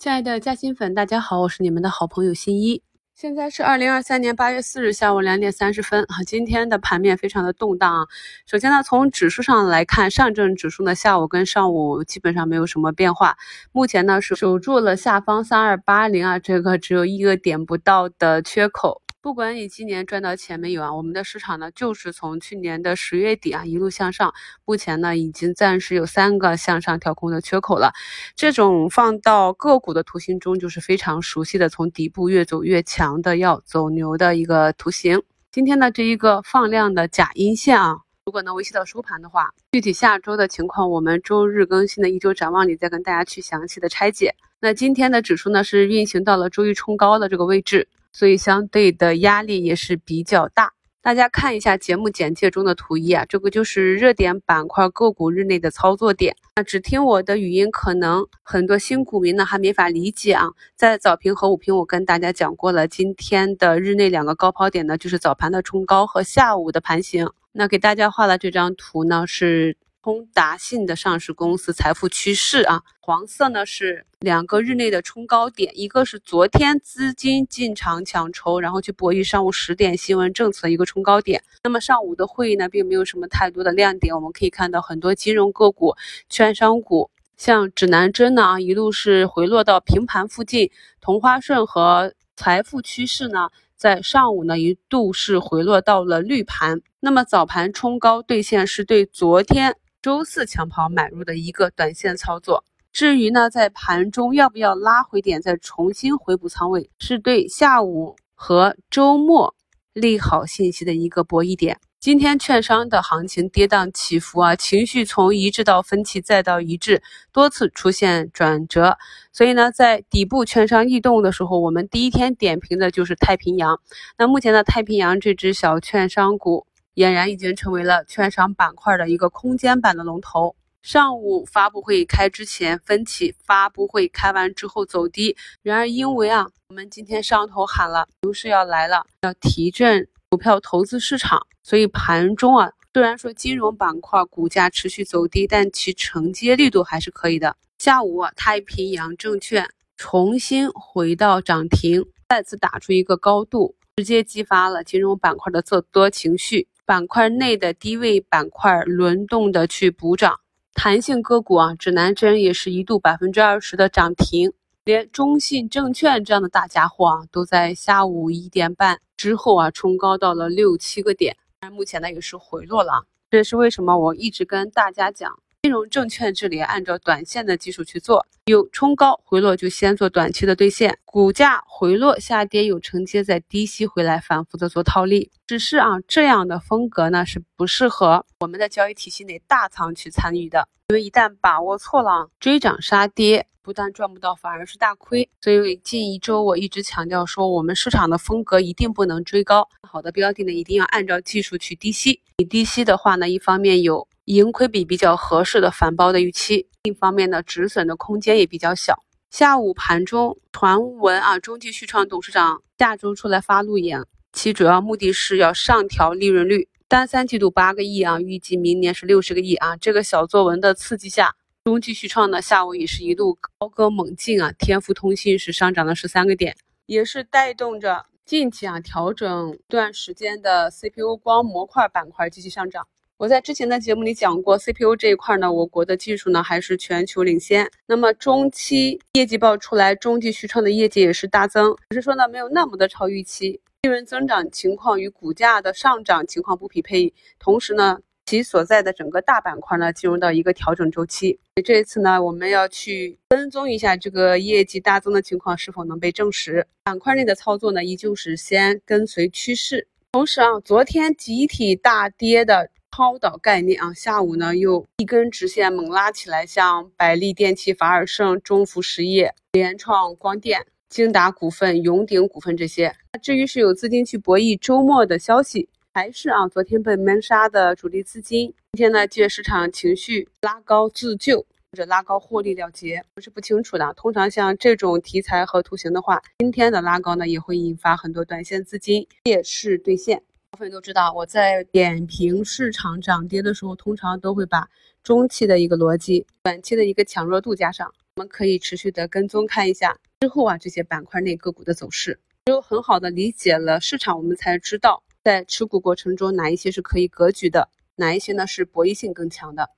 亲爱的嘉兴粉，大家好，我是你们的好朋友新一。现在是二零二三年八月四日下午两点三十分啊，今天的盘面非常的动荡啊。首先呢，从指数上来看，上证指数呢下午跟上午基本上没有什么变化，目前呢是守住了下方三二八零啊这个只有一个点不到的缺口。不管你今年赚到钱没有啊，我们的市场呢就是从去年的十月底啊一路向上，目前呢已经暂时有三个向上跳空的缺口了。这种放到个股的图形中就是非常熟悉的，从底部越走越强的要走牛的一个图形。今天的这一个放量的假阴线啊，如果能维系到收盘的话，具体下周的情况，我们周日更新的一周展望里再跟大家去详细的拆解。那今天的指数呢是运行到了周一冲高的这个位置。所以相对的压力也是比较大。大家看一下节目简介中的图一啊，这个就是热点板块个股日内的操作点。那只听我的语音，可能很多新股民呢还没法理解啊。在早评和午评，我跟大家讲过了，今天的日内两个高抛点呢，就是早盘的冲高和下午的盘形。那给大家画的这张图呢是。通达信的上市公司财富趋势啊，黄色呢是两个日内的冲高点，一个是昨天资金进场抢筹，然后去博弈上午十点新闻政策一个冲高点。那么上午的会议呢，并没有什么太多的亮点，我们可以看到很多金融个股、券商股，像指南针呢一路是回落到平盘附近，同花顺和财富趋势呢，在上午呢一度是回落到了绿盘。那么早盘冲高兑现是对昨天。周四抢跑买入的一个短线操作，至于呢，在盘中要不要拉回点再重新回补仓位，是对下午和周末利好信息的一个博弈点。今天券商的行情跌宕起伏啊，情绪从一致到分歧再到一致，多次出现转折。所以呢，在底部券商异动的时候，我们第一天点评的就是太平洋。那目前呢太平洋这只小券商股。俨然已经成为了券商板块的一个空间版的龙头。上午发布会开之前分歧，发布会开完之后走低。然而因为啊，我们今天上头喊了牛市要来了，要提振股票投资市场，所以盘中啊，虽然说金融板块股价持续走低，但其承接力度还是可以的。下午啊，太平洋证券重新回到涨停，再次打出一个高度，直接激发了金融板块的做多情绪。板块内的低位板块轮动的去补涨，弹性个股啊，指南针也是一度百分之二十的涨停，连中信证券这样的大家伙啊，都在下午一点半之后啊冲高到了六七个点，但目前呢也是回落了，这也是为什么我一直跟大家讲。金融证券这里按照短线的技术去做，有冲高回落就先做短期的兑现，股价回落下跌有承接再低吸回来反复的做套利。只是啊，这样的风格呢是不适合我们的交易体系内大仓去参与的，因为一旦把握错了，追涨杀跌，不但赚不到，反而是大亏。所以近一周我一直强调说，我们市场的风格一定不能追高，好的标的呢一定要按照技术去低吸。你低吸的话呢，一方面有。盈亏比比较合适的反包的预期，另一方面呢，止损的空间也比较小。下午盘中传闻啊，中继续创董事长下周出来发路演，其主要目的是要上调利润率，单三季度八个亿啊，预计明年是六十个亿啊。这个小作文的刺激下，中继续创呢下午也是一路高歌猛进啊，天福通信是上涨了十三个点，也是带动着近期啊调整段时间的 CPU 光模块板块继续上涨。我在之前的节目里讲过，CPU 这一块呢，我国的技术呢还是全球领先。那么中期业绩报出来，中继续创的业绩也是大增，只是说呢没有那么的超预期，利润增长情况与股价的上涨情况不匹配。同时呢，其所在的整个大板块呢进入到一个调整周期。这一次呢，我们要去跟踪一下这个业绩大增的情况是否能被证实。板块内的操作呢，依旧是先跟随趋势。同时啊，昨天集体大跌的。抛导概念啊，下午呢又一根直线猛拉起来，像百利电器、法尔胜、中孚实业、联创光电、京达股份、永鼎股份这些。至于是有资金去博弈周末的消息，还是啊昨天被闷杀的主力资金，今天呢借市场情绪拉高自救或者拉高获利了结，我是不清楚的。通常像这种题材和图形的话，今天的拉高呢也会引发很多短线资金借势兑现。部分都知道，我在点评市场涨跌的时候，通常都会把中期的一个逻辑，短期的一个强弱度加上，我们可以持续的跟踪看一下之后啊这些板块内个股的走势。只有很好的理解了市场，我们才知道在持股过程中哪一些是可以格局的，哪一些呢是博弈性更强的。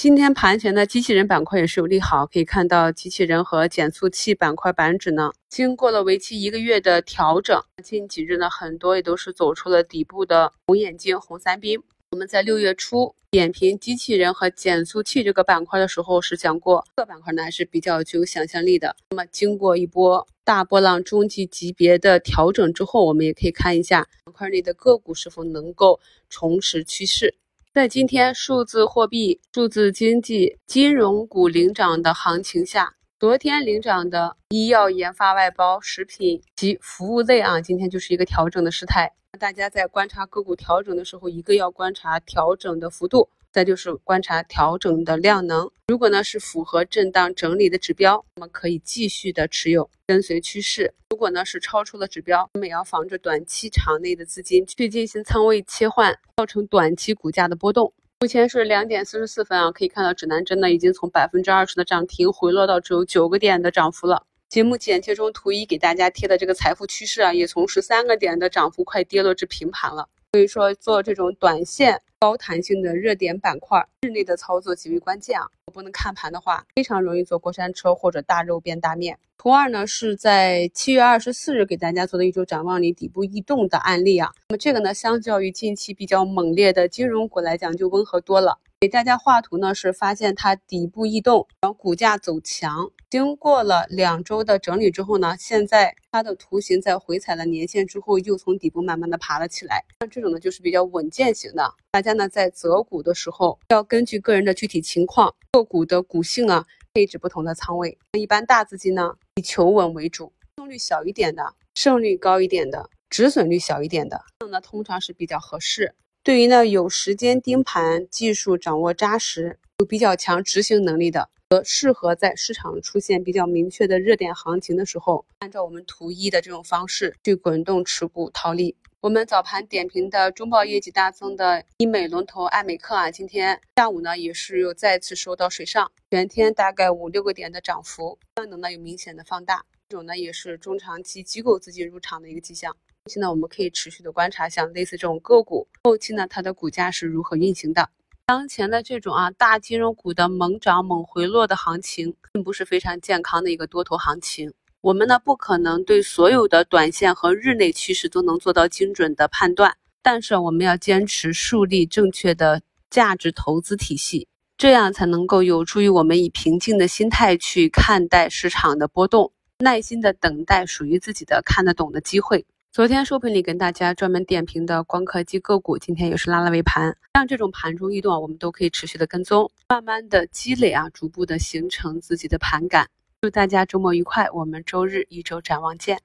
今天盘前的机器人板块也是有利好，可以看到机器人和减速器板块板指呢，经过了为期一个月的调整，近几日呢很多也都是走出了底部的红眼睛、红三兵。我们在六月初点评机器人和减速器这个板块的时候，是讲过这个板块呢还是比较具有想象力的。那么经过一波大波浪中级级别的调整之后，我们也可以看一下板块内的个股是否能够重拾趋势。在今天数字货币、数字经济、金融股领涨的行情下，昨天领涨的医药、研发、外包、食品及服务类啊，今天就是一个调整的时态。大家在观察个股调整的时候，一个要观察调整的幅度。再就是观察调整的量能，如果呢是符合震荡整理的指标，那么可以继续的持有，跟随趋势；如果呢是超出了指标，那么也要防着短期场内的资金去进行仓位切换，造成短期股价的波动。目前是两点四十四分啊，可以看到指南针呢已经从百分之二十的涨停回落到只有九个点的涨幅了。节目简介中图一给大家贴的这个财富趋势啊，也从十三个点的涨幅快跌落至平盘了。所以说，做这种短线高弹性的热点板块，日内的操作极为关键啊！不能看盘的话，非常容易坐过山车或者大肉变大面。图二呢，是在七月二十四日给大家做的一周展望里底部异动的案例啊。那么这个呢，相较于近期比较猛烈的金融股来讲，就温和多了。给大家画图呢，是发现它底部异动，然后股价走强，经过了两周的整理之后呢，现在它的图形在回踩了年线之后，又从底部慢慢的爬了起来。像这种呢，就是比较稳健型的。大家呢在择股的时候，要根据个人的具体情况、个股的股性啊，配置不同的仓位。一般大资金呢，以求稳为主，胜率小一点的，胜率高一点的，止损率小一点的，这样呢通常是比较合适。对于呢有时间盯盘、技术掌握扎实、有比较强执行能力的，和适合在市场出现比较明确的热点行情的时候，按照我们图一的这种方式去滚动持股套利。我们早盘点评的中报业绩大增的医美龙头爱美克啊，今天下午呢也是又再次收到水上，全天大概五六个点的涨幅，量能呢有明显的放大，这种呢也是中长期机构资金入场的一个迹象。期呢，我们可以持续的观察，像类似这种个股，后期呢它的股价是如何运行的。当前的这种啊大金融股的猛涨猛回落的行情，并不是非常健康的一个多头行情。我们呢不可能对所有的短线和日内趋势都能做到精准的判断，但是我们要坚持树立正确的价值投资体系，这样才能够有助于我们以平静的心态去看待市场的波动，耐心的等待属于自己的看得懂的机会。昨天收评里跟大家专门点评的光刻机个股，今天也是拉了尾盘。像这种盘中异动，我们都可以持续的跟踪，慢慢的积累啊，逐步的形成自己的盘感。祝大家周末愉快，我们周日一周展望见。